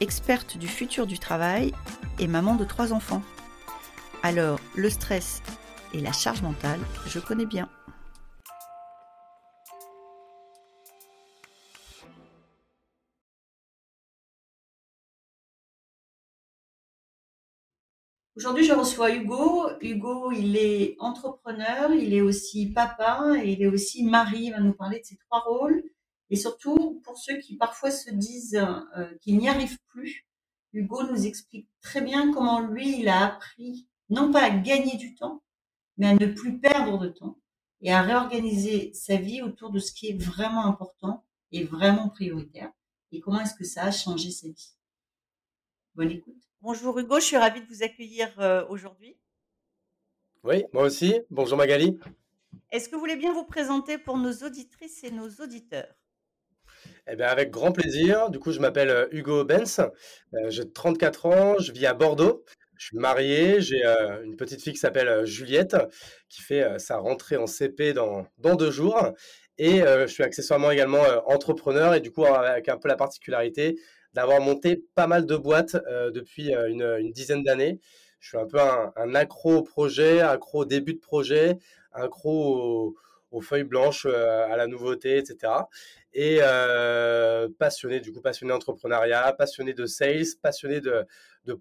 experte du futur du travail et maman de trois enfants. Alors, le stress et la charge mentale, je connais bien. Aujourd'hui, je reçois Hugo. Hugo, il est entrepreneur, il est aussi papa et il est aussi mari. Il va nous parler de ses trois rôles. Et surtout, pour ceux qui parfois se disent euh, qu'ils n'y arrivent plus, Hugo nous explique très bien comment lui, il a appris non pas à gagner du temps, mais à ne plus perdre de temps et à réorganiser sa vie autour de ce qui est vraiment important et vraiment prioritaire. Et comment est-ce que ça a changé sa vie? Bonne écoute. Bonjour Hugo, je suis ravie de vous accueillir euh, aujourd'hui. Oui, moi aussi. Bonjour Magali. Est-ce que vous voulez bien vous présenter pour nos auditrices et nos auditeurs? Eh bien, avec grand plaisir. Du coup, je m'appelle euh, Hugo Benz. Euh, j'ai 34 ans, je vis à Bordeaux. Je suis marié, j'ai une petite fille qui s'appelle Juliette, qui fait sa rentrée en CP dans, dans deux jours. Et je suis accessoirement également entrepreneur et du coup, avec un peu la particularité d'avoir monté pas mal de boîtes euh, depuis euh, une, dizaine d'années. Je suis un peu un, accro au projet, accro au début de projet, accro aux, feuilles blanches, euh, à la nouveauté, etc. Et passionné, du coup, passionné d'entrepreneuriat, passionné de sales, passionné de,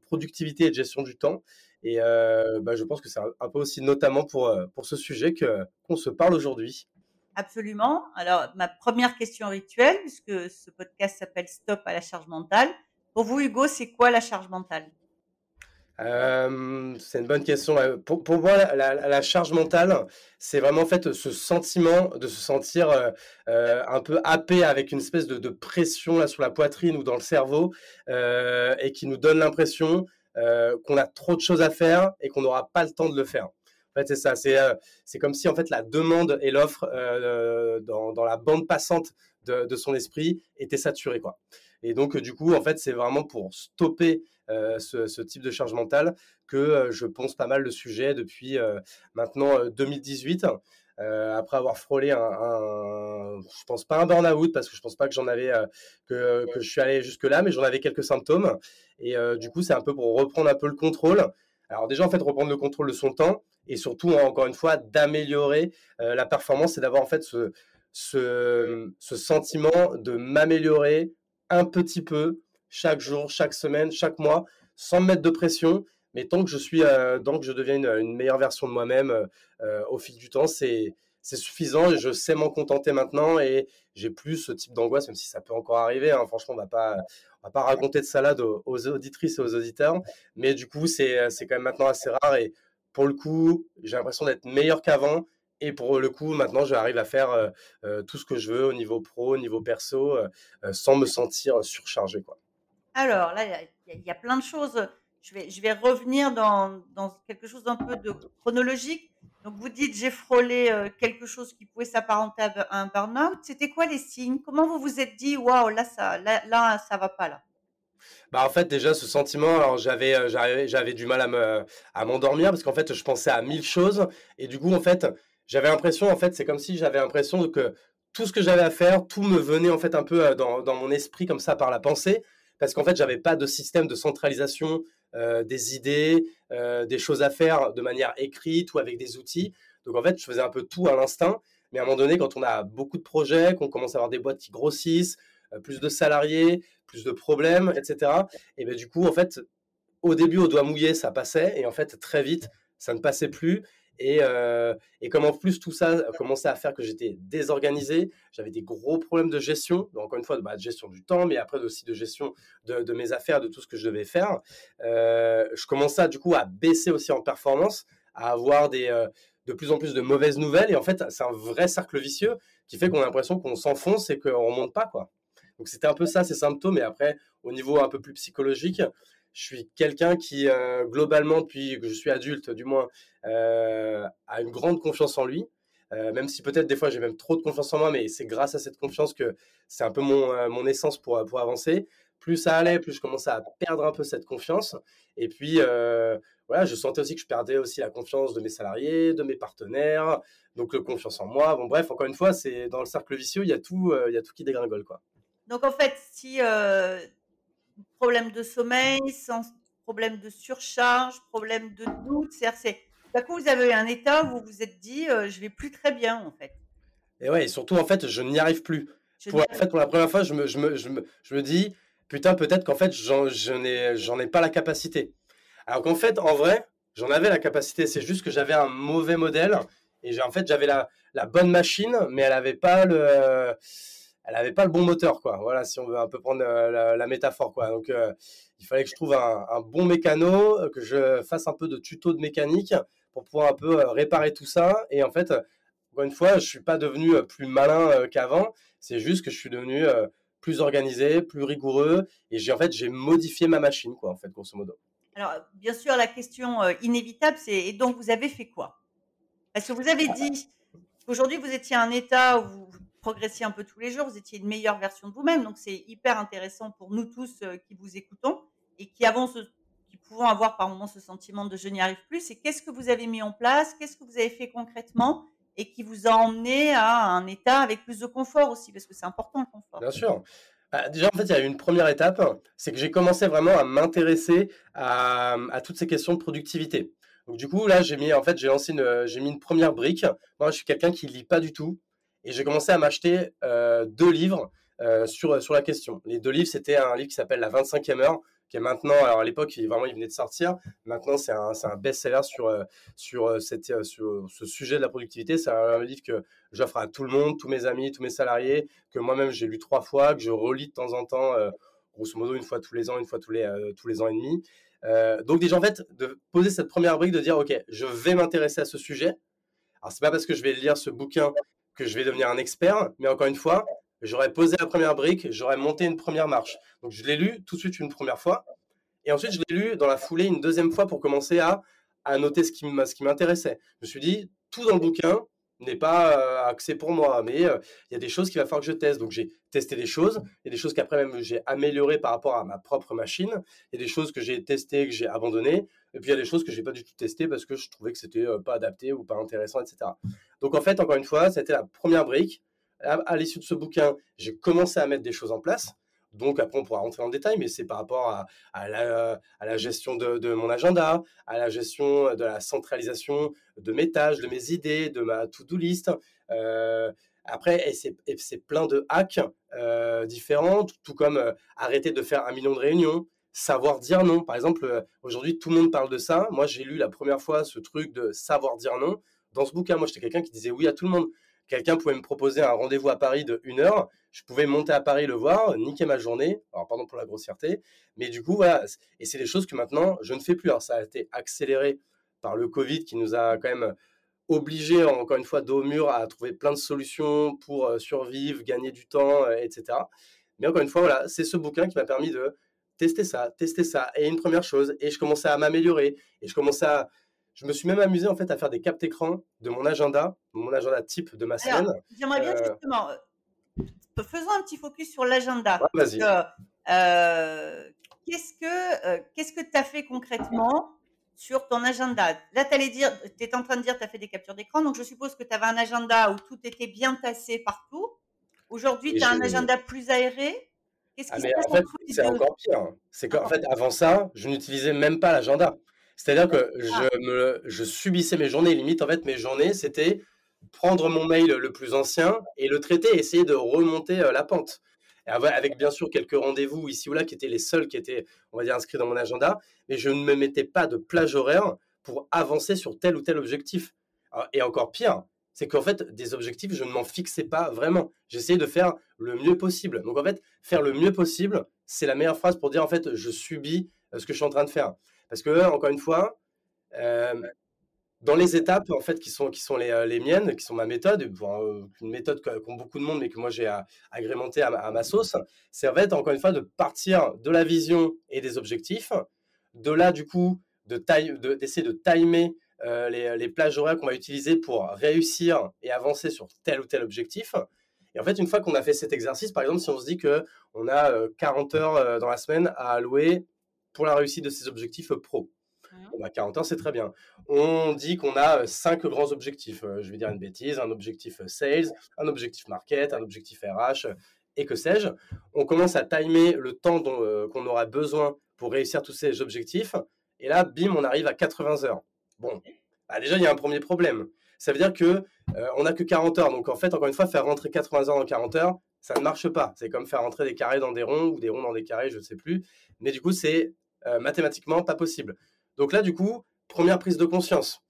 productivité et de gestion du temps. Et bah, je pense que c'est un, peu aussi notamment pour, pour ce sujet que, qu'on se parle aujourd'hui. Absolument. Alors, ma première question rituelle, puisque ce podcast s'appelle Stop à la charge mentale. Pour vous, Hugo, c'est quoi la charge mentale? Euh, c'est une bonne question. Pour, moi, la, charge mentale, c'est vraiment en fait ce sentiment de se sentir euh, euh, un peu happé avec une espèce de, pression là sur la poitrine ou dans le cerveau et qui nous donne l'impression qu'on a trop de choses à faire et qu'on n'aura pas le temps de le faire fait, c'est ça. C'est, euh, c'est comme si en fait la demande et l'offre euh, dans, dans, la bande passante de, de, son esprit étaient saturées, quoi. Et donc, du coup, en fait, c'est vraiment pour stopper euh, ce, ce, type de charge mentale que je pense pas mal le sujet depuis maintenant 2018. après avoir frôlé un, un, je pense pas un burn-out parce que je pense pas que j'en avais que, je suis allé jusque là, mais j'en avais quelques symptômes et du coup c'est un peu pour reprendre un peu le contrôle. Alors déjà en fait reprendre le contrôle de son temps, et surtout, encore une fois, d'améliorer euh, la performance et d'avoir en fait ce, ce, sentiment de m'améliorer un petit peu chaque jour, chaque semaine, chaque mois, sans me mettre de pression. Mais tant que je suis, euh, tant que je deviens une, meilleure version de moi-même euh, au fil du temps, c'est suffisant. Je sais m'en contenter maintenant et j'ai plus ce type d'angoisse, même si ça peut encore arriver. Hein. Franchement, on va pas, va pas raconter de salade aux, auditrices et aux auditeurs. Mais du coup, c'est quand même maintenant assez rare et pour le coup, j'ai l'impression d'être meilleur qu'avant. Et pour le coup, maintenant, j'arrive à faire euh, euh, tout ce que je veux au niveau pro, au niveau perso, euh, sans me sentir surchargé. Quoi. Alors là, il y, a plein de choses. Je vais, je vais revenir dans, dans quelque chose d'un peu de chronologique. Donc, vous dites, j'ai frôlé quelque chose qui pouvait s'apparenter à un burn-out. C'était quoi les signes? Comment vous vous êtes dit, waouh, là, ça, là, là, ça va pas là? Bah, en fait, déjà, ce sentiment, alors j'avais, euh, j'avais, j'avais du mal à me, à m'endormir parce qu'en fait, je pensais à mille choses et du coup, en fait, j'avais l'impression, en fait, c'est comme si j'avais l'impression que tout ce que j'avais à faire, tout me venait en fait un peu euh, dans, dans mon esprit comme ça par la pensée parce qu'en fait, j'avais pas de système de centralisation euh, des idées, des choses à faire de manière écrite ou avec des outils. Donc en fait, je faisais un peu tout à l'instinct. Mais à un moment donné, quand on a beaucoup de projets, qu'on commence à avoir des boîtes qui grossissent, plus de salariés, plus de problèmes, etc. Et bien du coup, en fait, au début, au doigt mouillé, ça passait, et en fait, très vite, ça ne passait plus. Et, euh, et comme en plus tout ça commençait à faire que j'étais désorganisé, j'avais des gros problèmes de gestion, donc encore une fois bah, de gestion du temps, mais après aussi de gestion de, mes affaires, de tout ce que je devais faire. Euh, je commençais du coup à baisser aussi en performance, à avoir des, euh, de plus en plus de mauvaises nouvelles, et en fait c'est un vrai cercle vicieux qui fait qu'on a l'impression qu'on s'enfonce et qu'on ne remonte pas. Donc c'était un peu ça, ces symptômes. Et après, au niveau un peu plus psychologique, je suis quelqu'un qui, globalement, depuis que je suis adulte, du moins, a une grande confiance en lui. même si peut-être des fois j'ai même trop de confiance en moi, mais c'est grâce à cette confiance que c'est un peu mon, mon essence pour, pour avancer. Plus ça allait, plus je commençais à perdre un peu cette confiance. Et puis, voilà, je sentais aussi que je perdais aussi la confiance de mes salariés, de mes partenaires, donc le confiance en moi. Bon, bref, encore une fois, c'est dans le cercle vicieux, il y a tout, il y a tout qui dégringole, quoi. Donc en fait, si problème de sommeil, sans problème de surcharge, problème de doute, c'est d'un coup vous avez un état où vous vous êtes dit je vais plus très bien en fait. Et ouais, et surtout en fait, je n'y arrive plus. Pour, en fait, pour la première fois, je me, je me, je me, je me dis putain, peut-être qu'en fait, j'en ai, ai pas la capacité. Alors qu'en fait, en vrai, j'en avais la capacité. C'est juste que j'avais un mauvais modèle. Et en fait, j'avais la, la, bonne machine, mais elle n'avait pas le, elle avait pas le bon moteur, quoi. Voilà, si on veut un peu prendre euh, la, métaphore, quoi. Donc, euh, il fallait que je trouve un, bon mécano, que je fasse un peu de tuto de mécanique pour pouvoir un peu euh, réparer tout ça. Et en fait, encore une fois, je suis pas devenu plus malin qu'avant. C'est juste que je suis devenu plus organisé, plus rigoureux, et j'ai en fait j'ai modifié ma machine, quoi, en fait, grosso modo. Alors, bien sûr, la question euh, inévitable, c'est et donc vous avez fait quoi? Parce que vous avez dit qu'aujourd'hui vous étiez à un état où vous progressiez un peu tous les jours, vous étiez une meilleure version de vous-même, donc c'est hyper intéressant pour nous tous euh, qui vous écoutons et qui avons qui pouvons avoir par moments ce sentiment de je n'y arrive plus. Et qu'est-ce que vous avez mis en place Qu'est-ce que vous avez fait concrètement et qui vous a emmené à un état avec plus de confort aussi, parce que c'est important le confort. Bien sûr. Bah, déjà, en fait, il y a une première étape, c'est que j'ai commencé vraiment à m'intéresser à, toutes ces questions de productivité. Donc, du coup, là, j'ai mis, en fait, j'ai lancé une, j'ai mis une première brique. Moi, je suis quelqu'un qui lit pas du tout, et j'ai commencé à m'acheter euh, deux livres euh, sur, sur la question. Les deux livres, c'était un livre qui s'appelle La 25e heure qui est maintenant, alors à l'époque, il, vraiment, il venait de sortir. Maintenant, c'est un, un best-seller sur, euh, sur, euh, cette, euh, sur ce sujet de la productivité. C'est un, livre que j'offre à tout le monde, tous mes amis, tous mes salariés, que moi-même j'ai lu trois fois, que je relis de temps en temps, grosso modo une fois tous les ans, une fois tous les, tous les ans et demi. donc déjà, en fait, de poser cette première brique, de dire, OK, je vais m'intéresser à ce sujet. Alors, c'est pas parce que je vais lire ce bouquin que je vais devenir un expert, mais encore une fois, j'aurais posé la première brique, j'aurais monté une première marche. Donc je l'ai lu tout de suite une première fois. Et ensuite, je l'ai lu dans la foulée une deuxième fois pour commencer à, à noter ce qui m'intéressait. Je me suis dit, tout dans le bouquin n'est pas euh, axé pour moi, mais euh, il y a des choses qu'il va falloir que je teste. Donc j'ai testé des choses, il y a des choses qu'après même j'ai améliorées par rapport à ma propre machine, il y a des choses que j'ai testées, que j'ai abandonnées, et puis il y a des choses que j'ai pas du tout testées parce que je trouvais que c'était euh, pas adapté ou pas intéressant, etc. Donc en fait, encore une fois, c'était la première brique à, l'issue de ce bouquin, j'ai commencé à mettre des choses en place. Donc après, on pourra rentrer en détail, mais c'est par rapport à, la, gestion de, mon agenda, à la gestion de la centralisation de mes tâches, de mes idées, de ma to-do list. Euh, après, c'est plein de hacks euh, différents, tout, comme euh, arrêter de faire un million de réunions, savoir dire non. Par exemple, aujourd'hui, tout le monde parle de ça. Moi, j'ai lu la première fois ce truc de savoir dire non. Dans ce bouquin, moi, j'étais quelqu'un qui disait oui à tout le monde quelqu'un pouvait me proposer un rendez-vous à Paris de une heure, je pouvais monter à Paris le voir, niquer ma journée, alors pardon pour la grossièreté, mais du coup voilà, et c'est des choses que maintenant je ne fais plus. Alors ça a été accéléré par le Covid qui nous a quand même obligé encore une fois dos au mur à trouver plein de solutions pour euh, survivre, gagner du temps, euh, etc. Mais encore une fois voilà, c'est ce bouquin qui m'a permis de tester ça, tester ça, et une première chose, et je commençais à m'améliorer, et je commençais à je me suis même amusé en fait à faire des captes écran de mon agenda, mon agenda type de ma semaine. J'aimerais bien euh, justement, euh, faisons un petit focus sur l'agenda. Vas-y. Euh, qu'est-ce que qu'est-ce que tu as fait concrètement sur ton agenda? Là, tu allais dire, tu es en train de dire tu as fait des captures d'écran, donc je suppose que tu avais un agenda où tout était bien tassé partout. Aujourd'hui, tu as un agenda plus aéré. Qu'est-ce qui ah, se passe en fait, c'est encore pire. C'est qu'en fait, avant ça, je n'utilisais même pas l'agenda. C'est-à-dire que ah. je, me, je subissais mes journées. Limite, en fait, mes journées, c'était prendre mon mail le plus ancien et le traiter essayer de remonter euh, la pente. avec bien sûr quelques rendez-vous ici ou là qui étaient les seuls qui étaient, on va dire, inscrits dans mon agenda, mais je ne me mettais pas de plage horaire pour avancer sur tel ou tel objectif. Et encore pire, c'est qu'en fait, des objectifs, je ne m'en fixais pas vraiment. J'essayais de faire le mieux possible. Donc en fait, faire le mieux possible, c'est la meilleure phrase pour dire en fait, je subis euh, ce que je suis en train de faire. Parce que, encore une fois, euh, dans les étapes en fait qui sont qui sont les, euh, les miennes, qui sont ma méthode, euh, une méthode qu'ont beaucoup de monde, mais que moi j'ai agrémenté à, ma sauce, c'est en fait encore une fois de partir de la vision et des objectifs De là, du coup, d'essayer de, de timer euh, les, plages horaires qu'on va utiliser pour réussir et avancer sur tel ou tel objectif. Et en fait, une fois qu'on a fait cet exercice, par exemple, si on se dit qu'on a 40 euh, heures dans la semaine à allouer pour la réussite de ces objectifs pro, on a 40 heures, c'est très bien. On dit qu'on a cinq grands objectifs. Je vais dire une bêtise, un objectif sales, un objectif market, un objectif RH, et que sais-je. On commence à timer le temps qu'on aura besoin pour réussir tous ces objectifs. Et là, bim, on arrive à 80 heures. Bon, bah, déjà, il y a un premier problème. Ça veut dire que euh, on n'a que 40 heures. Donc, en fait, encore une fois, faire rentrer 80 heures dans 40 heures, ça ne marche pas. C'est comme faire rentrer des carrés dans des ronds ou des ronds dans des carrés, je ne sais plus. Mais du coup, c'est euh, mathématiquement pas possible. Donc là, du coup, première prise de conscience.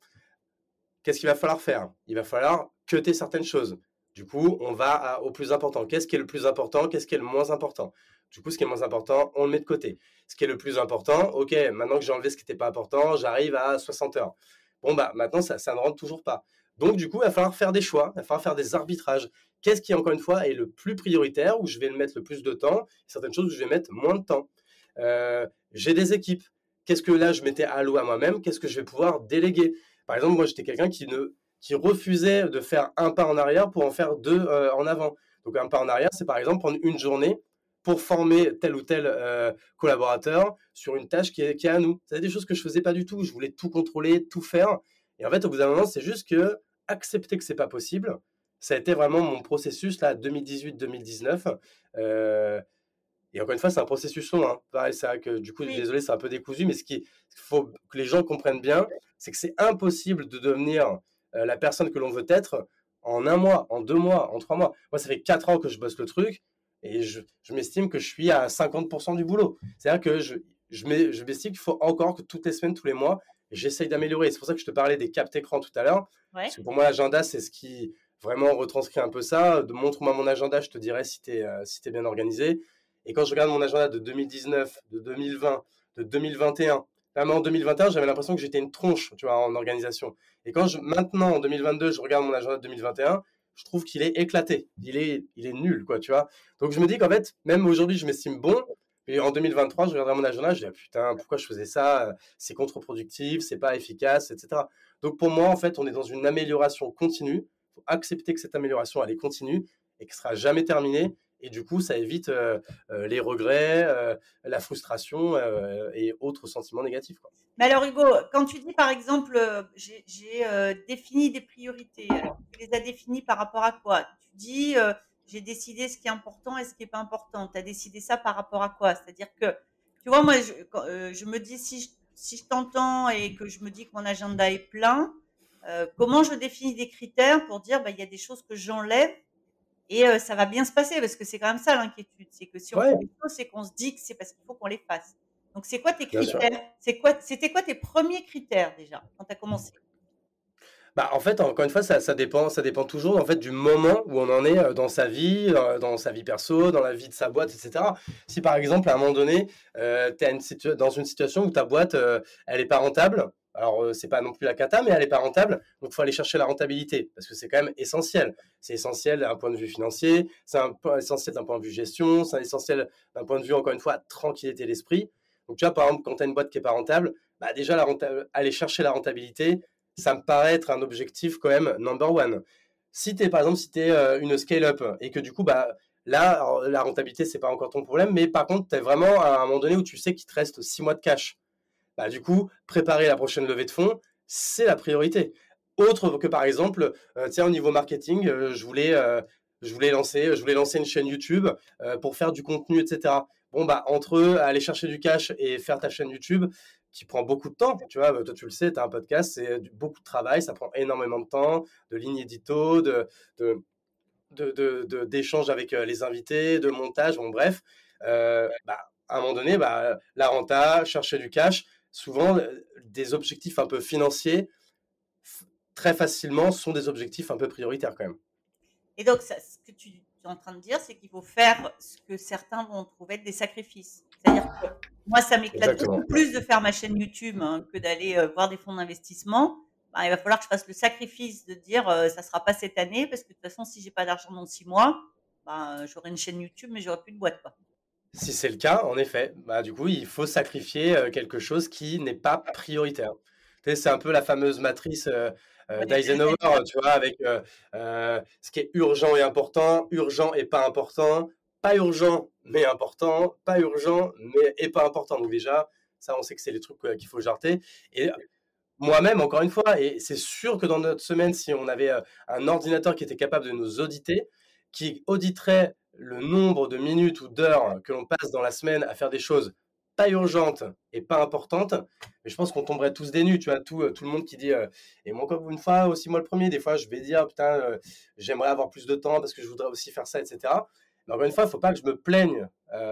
Qu'est-ce qu'il va falloir faire? Il va falloir cuter certaines choses. Du coup, on va au plus important. Qu'est-ce qui est le plus important? Qu'est-ce qui est le moins important? Du coup, ce qui est moins important, on le met de côté. Ce qui est le plus important, ok, maintenant que j'ai enlevé ce qui n'était pas important, j'arrive à 60 heures. Bon, bah maintenant, ça, ça ne rentre toujours pas. Donc, du coup, il va falloir faire des choix, il va falloir faire des arbitrages. Qu'est-ce qui, encore une fois, est le plus prioritaire, où je vais le mettre le plus de temps, certaines choses où je vais mettre moins de temps. Euh, j'ai des équipes. Qu'est-ce que là, je m'étais alloué à moi-même Qu'est-ce que je vais pouvoir déléguer? Par exemple, moi, j'étais quelqu'un qui, ne, qui refusait de faire un pas en arrière pour en faire deux euh, en avant. Donc, un pas en arrière, c'est par exemple prendre une journée pour former tel ou tel euh, collaborateur sur une tâche qui est, à nous. C'est des choses que je faisais pas du tout. Je voulais tout contrôler, tout faire. Et en fait, au bout d'un moment, c'est juste que accepter que c'est pas possible. Ça a été vraiment mon processus là 2018-2019. Euh, et encore une fois, c'est un processus long. Hein. Pareil, c'est vrai que du coup, désolé, c'est un peu décousu, mais ce qu'il faut que les gens comprennent bien, c'est que c'est impossible de devenir euh, la personne que l'on veut être en un mois, en deux mois, en trois mois. Moi, ça fait quatre ans que je bosse le truc et je, m'estime que je suis à 50% du boulot. C'est-à-dire que je, je m'estime qu'il faut encore que toutes les semaines, tous les mois, j'essaye d'améliorer. C'est pour ça que je te parlais des captes écran tout à l'heure. Parce que pour moi, l'agenda, c'est ce qui vraiment retranscrit un peu ça. De montre-moi mon agenda, je te dirais si tu es, euh, si es bien organisé. Et quand je regarde mon agenda de 2019, de 2020, de 2021, même en 2021, j'avais l'impression que j'étais une tronche, tu vois, en organisation. Et quand je, maintenant, en 2022, je regarde mon agenda de 2021, je trouve qu'il est éclaté. Il est, il est nul, quoi, tu vois. Donc je me dis qu'en fait, même aujourd'hui, je m'estime bon, et en 2023, je regarderai mon agenda, je dis, putain, pourquoi je faisais ça? C'est contre-productif, c'est pas efficace, etc. Donc pour moi, en fait, on est dans une amélioration continue. Faut accepter que cette amélioration, elle est continue et qu'elle sera jamais terminée. Et du coup, ça évite euh, euh, les regrets, euh, la frustration et autres sentiments négatifs. Mais alors, Hugo, quand tu dis par exemple, j'ai défini des priorités, tu les as définies par rapport à quoi? Tu dis, j'ai décidé ce qui est important et ce qui n'est pas important. Tu as décidé ça par rapport à quoi? C'est-à-dire que, tu vois, moi, je, me dis, si je, t'entends et que je me dis que mon agenda est plein, comment je définis des critères pour dire, bah, il y a des choses que j'enlève et euh, ça va bien se passer Parce que c'est quand même ça l'inquiétude. C'est que si on fait des choses, c'est qu'on se dit que c'est parce qu'il faut qu'on les fasse. Donc, c'est quoi tes critères? C'est quoi, C'était quoi tes premiers critères déjà quand tu as commencé? Bah, en fait, encore une fois, ça, dépend, ça dépend toujours en fait, du moment où on en est euh, dans sa vie, euh, dans sa vie perso, dans la vie de sa boîte, etc. Si par exemple, à un moment donné, euh, tu es dans une situation où ta boîte, elle n'est pas rentable, alors c'est pas non plus la cata, mais elle n'est pas rentable, donc il faut aller chercher la rentabilité, parce que c'est quand même essentiel. C'est essentiel d'un point de vue financier, c'est essentiel d'un point de vue gestion, c'est essentiel d'un point de vue, encore une fois, tranquillité d'esprit. Donc tu vois, par exemple, quand tu as une boîte qui n'est pas rentable, bah déjà, la aller chercher la rentabilité, ça me paraît être un objectif quand même number one. Si tu es, par exemple, si tu es euh, une scale-up et que du coup, bah, là, la rentabilité, c'est pas encore ton problème, mais par contre, tu es vraiment à un moment donné où tu sais qu'il te reste six mois de cash. Bah, du coup, préparer la prochaine levée de fonds, c'est la priorité. Autre que par exemple, euh, tiens, au niveau marketing, euh, je voulais, je voulais lancer, je voulais lancer une chaîne YouTube pour faire du contenu, etc. Bon bah entre aller chercher du cash et faire ta chaîne YouTube, qui prend beaucoup de temps. Tu vois, toi, tu le sais, tu as un podcast, c'est beaucoup de travail, ça prend énormément de temps, de lignes édito, de, de, d'échanges avec euh, les invités, de montage, bon, bref. Euh, bah, à un moment donné, bah, la renta, chercher du cash, souvent, euh, des objectifs un peu financiers, très facilement, sont des objectifs un peu prioritaires quand même. Et donc, ça, ce que tu es en train de dire, c'est qu'il faut faire ce que certains vont trouver être des sacrifices. C'est-à-dire que moi, ça m'éclate beaucoup plus de faire ma chaîne YouTube hein, que d'aller euh, voir des fonds d'investissement. Bah, il va falloir que je fasse le sacrifice de dire euh, ça sera pas cette année parce que de toute façon, si j'ai pas d'argent dans six mois, bah, j'aurai une chaîne YouTube mais j'aurai plus de boîte. Si c'est le cas, en effet, bah, du coup, il faut sacrifier euh, quelque chose qui n'est pas prioritaire. C'est un peu la fameuse matrice euh, euh, d'Eisenhower, tu vois, avec ce qui est urgent et important, urgent et pas important, pas urgent mais important, pas urgent mais et pas important. Donc déjà, ça, on sait que c'est les trucs qu'il faut jarter. Et moi-même, encore une fois, et c'est sûr que dans notre semaine, si on avait un ordinateur qui était capable de nous auditer, qui auditerait le nombre de minutes ou d'heures que l'on passe dans la semaine à faire des choses pas urgentes et pas importantes, mais je pense qu'on tomberait tous des nus, tu vois, tout, tout le monde qui dit, et moi encore une fois, aussi moi le premier, des fois je vais dire, putain, j'aimerais avoir plus de temps parce que je voudrais aussi faire ça, etc. Mais encore une fois, il ne faut pas que je me plaigne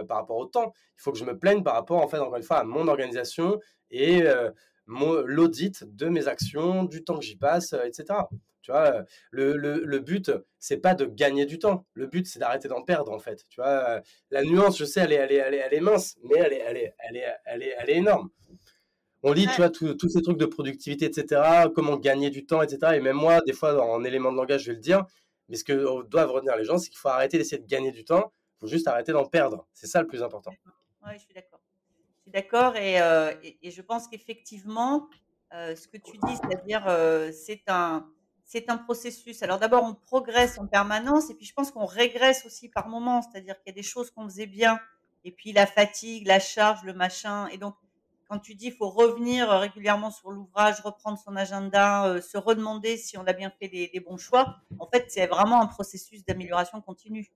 par rapport au temps, il faut que je me plaigne par rapport, en fait, encore une fois, à mon organisation et l'audit de mes actions, du temps que j'y passe, etc. Tu vois, le, le, le but, c'est pas de gagner du temps. Le but, c'est d'arrêter d'en perdre, en fait. Tu vois, la nuance, je sais, elle est, elle est, elle est, elle est mince, mais elle est, elle est, elle est, elle est, elle est énorme. On lit, tu vois, tous ces trucs de productivité, etc., comment gagner du temps, etc. Et même moi, des fois, en élément de langage, je vais le dire, mais ce que doivent retenir les gens, c'est qu'il faut arrêter d'essayer de gagner du temps, il faut juste arrêter d'en perdre. C'est ça le plus important. Oui, je suis d'accord. Suis d'accord et, euh, et, je pense qu'effectivement, euh, ce que tu dis, c'est-à-dire, euh, c'est un un processus. Alors d'abord, on progresse en permanence et puis je pense qu'on régresse aussi par moments, c'est-à-dire qu'il y a des choses qu'on faisait bien et puis la fatigue, la charge, le machin. Et donc, quand tu dis il faut revenir régulièrement sur l'ouvrage, reprendre son agenda, se redemander si on a bien fait des, bons choix, en fait, c'est vraiment un processus d'amélioration continue.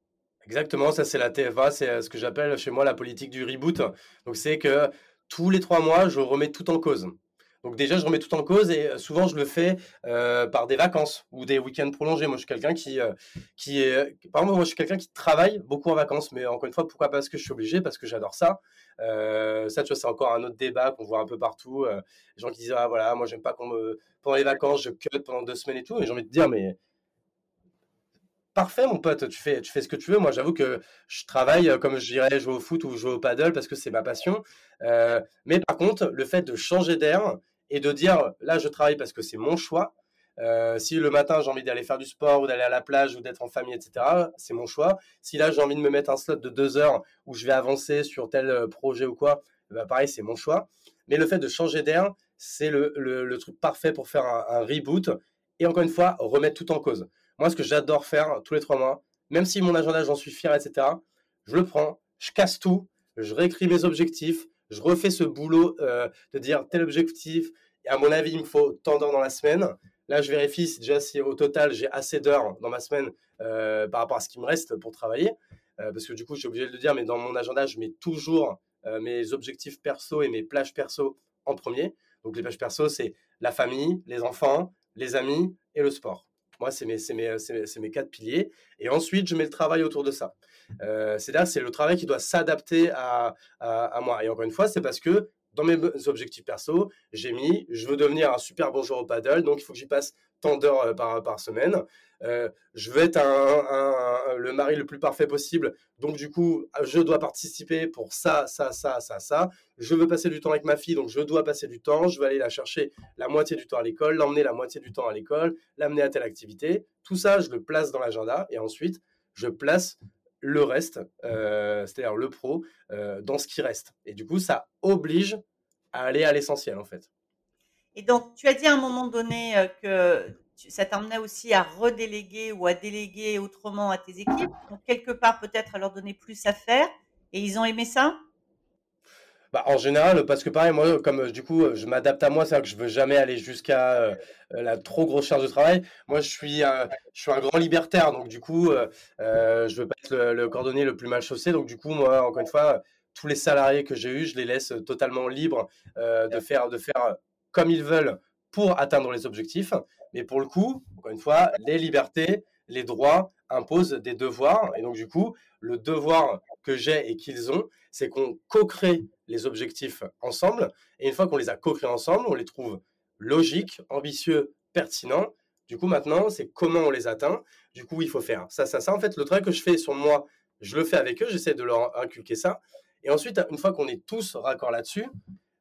Exactement, ça c'est la TFA, c'est euh, ce que j'appelle chez moi la politique du reboot. Donc c'est que tous les trois mois, je remets tout en cause. Donc déjà, je remets tout en cause et euh, souvent, je le fais euh, par des vacances ou des week-ends prolongés. Moi, je suis quelqu'un qui, qui. Par exemple, moi, je suis quelqu'un qui travaille beaucoup en vacances. Mais encore une fois, pourquoi Parce que je suis obligé, parce que j'adore ça. ça, tu vois, c'est encore un autre débat qu'on voit un peu partout. les gens qui disent, ah voilà, moi, j'aime pas qu'on me... Pendant les vacances, je cut pendant deux semaines et tout. Et j'ai envie de dire, mais parfait, mon pote. Tu fais, ce que tu veux. Moi, j'avoue que je travaille comme je dirais jouer au foot ou jouer au paddle parce que c'est ma passion. mais par contre, le fait de changer d'air, et de dire là je travaille parce que c'est mon choix. Euh, si le matin j'ai envie d'aller faire du sport ou d'aller à la plage ou d'être en famille, etc., c'est mon choix. Si là j'ai envie de me mettre un slot de deux heures où je vais avancer sur tel euh, projet ou quoi, bah pareil, c'est mon choix. Mais le fait de changer d'air, c'est le, truc parfait pour faire un, reboot et encore une fois, remettre tout en cause. Moi, ce que j'adore faire tous les trois mois, même si mon agenda, j'en suis fier, etc., je le prends, je casse tout, je réécris mes objectifs, je refais ce boulot euh, de dire tel objectif, et à mon avis, il me faut tant d'heures dans la semaine. Là, je vérifie déjà si au total j'ai assez d'heures dans ma semaine euh, par rapport à ce qui me reste pour travailler. Euh, parce que du coup, je suis obligé de le dire, mais dans mon agenda, je mets toujours mes objectifs perso et mes plages perso en premier. Donc, les plages perso, c'est la famille, les enfants, les amis et le sport. Moi, c'est mes, mes, quatre piliers. Et ensuite, je mets le travail autour de ça. Euh, C'est-à-dire, c'est le travail qui doit s'adapter à, à, moi. Et encore une fois, c'est parce que dans mes objectifs perso, j'ai mis, je veux devenir un super bon joueur au paddle, donc il faut que j'y passe tant d'heures euh, par, semaine. Euh, je veux être un, le mari le plus parfait possible, donc du coup, je dois participer pour ça, ça, ça, ça, ça. Je veux passer du temps avec ma fille, donc je dois passer du temps. Je vais aller la chercher la moitié du temps à l'école, l'emmener la moitié du temps à l'école, l'amener à telle activité. Tout ça, je le place dans l'agenda et ensuite, je place le reste, euh, c'est-à-dire le pro, dans ce qui reste. Et du coup, ça oblige à aller à l'essentiel, en fait. Et donc, tu as dit à un moment donné euh, que ça t'emmenait aussi à redéléguer ou à déléguer autrement à tes équipes. Donc, quelque part, peut-être à leur donner plus à faire. Et ils ont aimé ça? Bah, en général, parce que pareil, moi, comme du coup, je m'adapte à moi, c'est-à-dire que je veux jamais aller jusqu'à euh, la trop grosse charge de travail. Moi, je suis, je suis un grand libertaire, donc du coup, euh, euh, je veux pas être le, cordonnier le plus mal chaussé. Donc du coup, moi, encore une fois, tous les salariés que j'ai eus, je les laisse totalement libres de faire, de faire comme ils veulent pour atteindre les objectifs. Mais pour le coup, encore une fois, les libertés, les droits imposent des devoirs. Et donc, du coup, le devoir que j'ai et qu'ils ont, c'est qu'on co-crée les objectifs ensemble. Et une fois qu'on les a co-créés ensemble, on les trouve logiques, ambitieux, pertinents. Du coup, maintenant, c'est comment on les atteint. Du coup, il faut faire ça, ça, ça. En fait, le travail que je fais sur moi, je le fais avec eux, j'essaie de leur inculquer ça. Et ensuite, une fois qu'on est tous raccord là-dessus,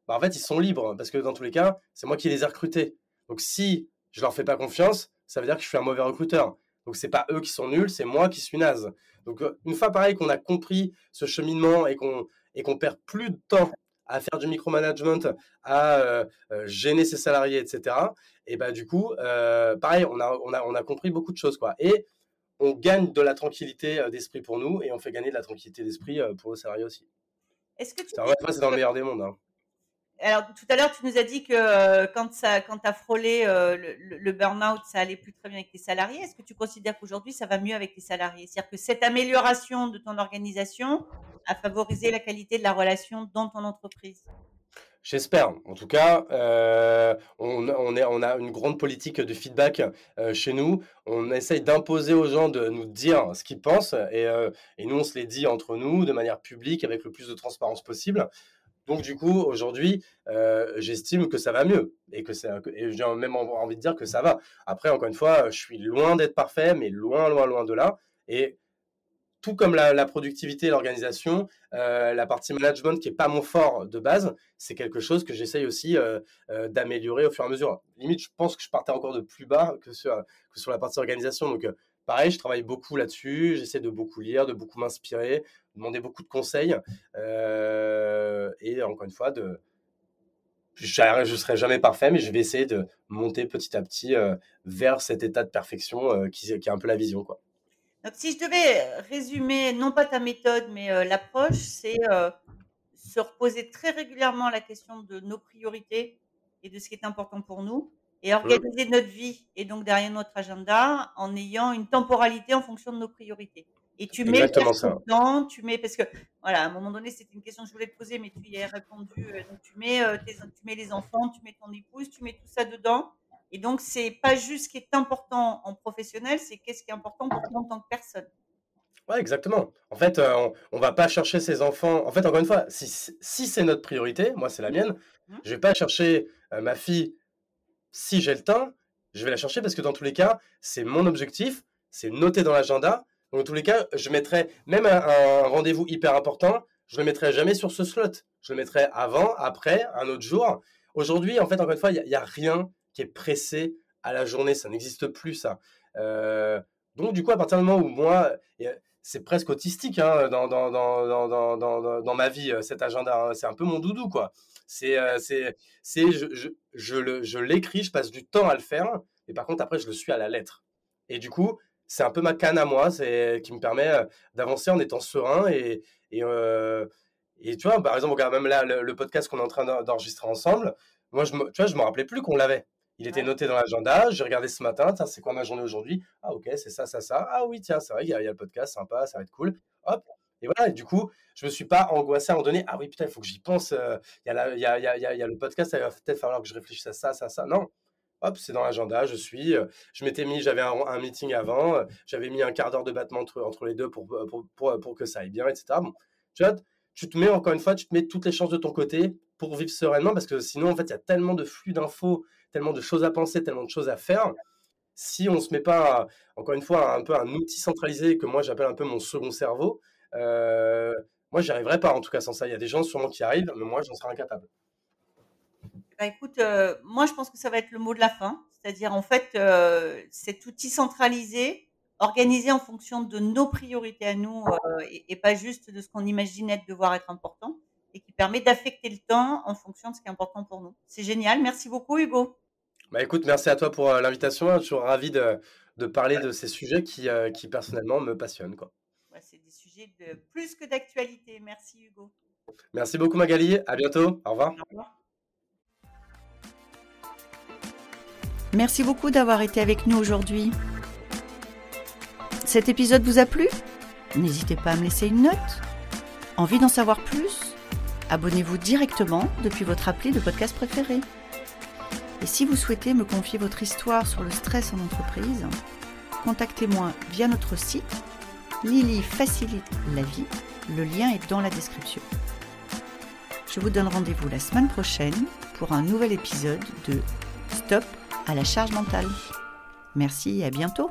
bah, en fait, ils sont libres. Parce que dans tous les cas, c'est moi qui les ai recrutés. Donc, si je leur fais pas confiance, ça veut dire que je suis un mauvais recruteur. Donc c'est pas eux qui sont nuls, c'est moi qui suis naze. Donc une fois pareil qu'on a compris ce cheminement et qu'on et qu'on perd plus de temps à faire du micromanagement, à gêner ses salariés, etc. Et bah du coup, pareil, on a, on, a, on a compris beaucoup de choses. Quoi. Et on gagne de la tranquillité d'esprit pour nous et on fait gagner de la tranquillité d'esprit pour nos salariés aussi. Est-ce que tu c'est dans le meilleur des mondes. Hein. Alors, tout à l'heure, tu nous as dit que quand tu as frôlé le, le burn-out, ça allait plus très bien avec tes salariés. Est-ce que tu considères qu'aujourd'hui, ça va mieux avec tes salariés? C'est-à-dire que cette amélioration de ton organisation a favorisé la qualité de la relation dans ton entreprise? J'espère. En tout cas, euh, on, a une grande politique de feedback euh, chez nous. On essaye d'imposer aux gens de nous dire ce qu'ils pensent et, euh, et, nous, on se les dit entre nous de manière publique avec le plus de transparence possible. Donc, du coup, aujourd'hui, j'estime que ça va mieux et que c'est, j'ai même envie de dire que ça va. Après, encore une fois, je suis loin d'être parfait, mais loin, loin, loin de là. Et tout comme la, productivité l'organisation, euh, la partie management qui est pas mon fort de base, c'est quelque chose que j'essaye aussi euh, euh, d'améliorer au fur et à mesure. Limite, je pense que je partais encore de plus bas que sur, que sur la partie organisation. Donc, pareil, je travaille beaucoup là-dessus. J'essaie de beaucoup lire, de beaucoup m'inspirer, demander beaucoup de conseils. et encore une fois, de, je ne serai jamais parfait, mais je vais essayer de monter petit à petit vers cet état de perfection qui, qui est un peu la vision. quoi. Si je devais résumer, non pas ta méthode, mais euh, l'approche, c'est euh, se reposer très régulièrement la question de nos priorités et de ce qui est important pour nous et organiser notre vie et donc derrière notre agenda en ayant une temporalité en fonction de nos priorités. Et tu mets le temps, tu mets parce que voilà, à un moment donné, c'était une question que je voulais te poser, mais tu y as répondu. Euh, donc tu mets, tu mets les enfants, tu mets ton épouse, tu mets tout ça dedans. Et donc, c'est pas juste ce qui est important en professionnel, c'est qu'est-ce qui est important pour toi en tant que personne. Ouais, exactement. En fait, euh, on, ne va pas chercher ses enfants. En fait, encore une fois, si, si c'est notre priorité, moi c'est la mienne, je mmh. je vais pas chercher euh, ma fille si j'ai le temps. Je vais la chercher parce que dans tous les cas, c'est mon objectif, c'est noté dans l'agenda. Dans tous les cas, je mettrai même un, rendez-vous hyper important, je le mettrai jamais sur ce slot. Je le mettrai avant, après, un autre jour. Aujourd'hui, en fait, encore une fois, il n'y a, rien est pressé à la journée. Ça n'existe plus, ça. Euh, donc, du coup, à partir du moment où moi, c'est presque autistique hein, dans, dans, dans, dans, dans, ma vie, euh, cet agenda. Hein. c'est un peu mon doudou, quoi. C'est, euh, c'est, c'est, je, je, je, l'écris, je passe du temps à le faire, et par contre, après, je le suis à la lettre. Et du coup, c'est un peu ma canne à moi, c'est qui me permet d'avancer en étant serein et, et, et tu vois, par exemple, regarde même là le, podcast qu'on est en train d'enregistrer ensemble. Moi, je me, tu vois, je me rappelais plus qu'on l'avait. Il était noté dans l'agenda. J'ai regardé ce matin. C'est quoi ma journée aujourd'hui? Ah, ok, c'est ça, ça, ça. Ah, oui, tiens, c'est vrai, il y, a le podcast, sympa, ça va être cool. Hop. Et voilà, du coup, je me suis pas angoissé à un moment donné. Ah oui, putain, il faut que j'y pense. Il y, y, a, y, y, a, le podcast, il va peut-être falloir que je réfléchisse à ça, ça, ça. Non. Hop, c'est dans l'agenda, je suis. Je m'étais mis, j'avais un, meeting avant, j'avais mis un quart d'heure de battement entre, entre les deux pour pour, pour, pour, que ça aille bien, etc. Tu vois, tu te mets encore une fois, tu te mets toutes les chances de ton côté pour vivre sereinement parce que sinon, en fait, il y a tellement de flux d'infos, tellement de choses à penser, tellement de choses à faire. Si on ne se met pas, encore une fois, un peu un outil centralisé que moi j'appelle un peu mon second cerveau, euh, moi j'y arriverai pas en tout cas sans ça. Il y a des gens sûrement qui arrivent, mais moi j'en serai incapable. Bah, écoute, euh, moi je pense que ça va être le mot de la fin. C'est-à-dire en fait, euh, cet outil centralisé, organisé en fonction de nos priorités à nous et, et, pas juste de ce qu'on imaginait devoir être important et qui permet d'affecter le temps en fonction de ce qui est important pour nous. C'est génial. Merci beaucoup, Hugo. Bah écoute, merci à toi pour l'invitation. Je suis ravi de, de, parler de ces sujets qui, qui personnellement me passionnent. Quoi. De plus que d'actualité. Merci, Hugo. Merci beaucoup, Magali. À bientôt. Au revoir. Au revoir. Merci beaucoup d'avoir été avec nous aujourd'hui. Cet épisode vous a plu? N'hésitez pas à me laisser une note. Envie d'en savoir plus? Abonnez-vous directement depuis votre appli de podcast préféré. Et si vous souhaitez me confier votre histoire sur le stress en entreprise, contactez-moi via notre site Lily facilite la vie. Le lien est dans la description. Je vous donne rendez-vous la semaine prochaine pour un nouvel épisode de Stop à la charge mentale. Merci et à bientôt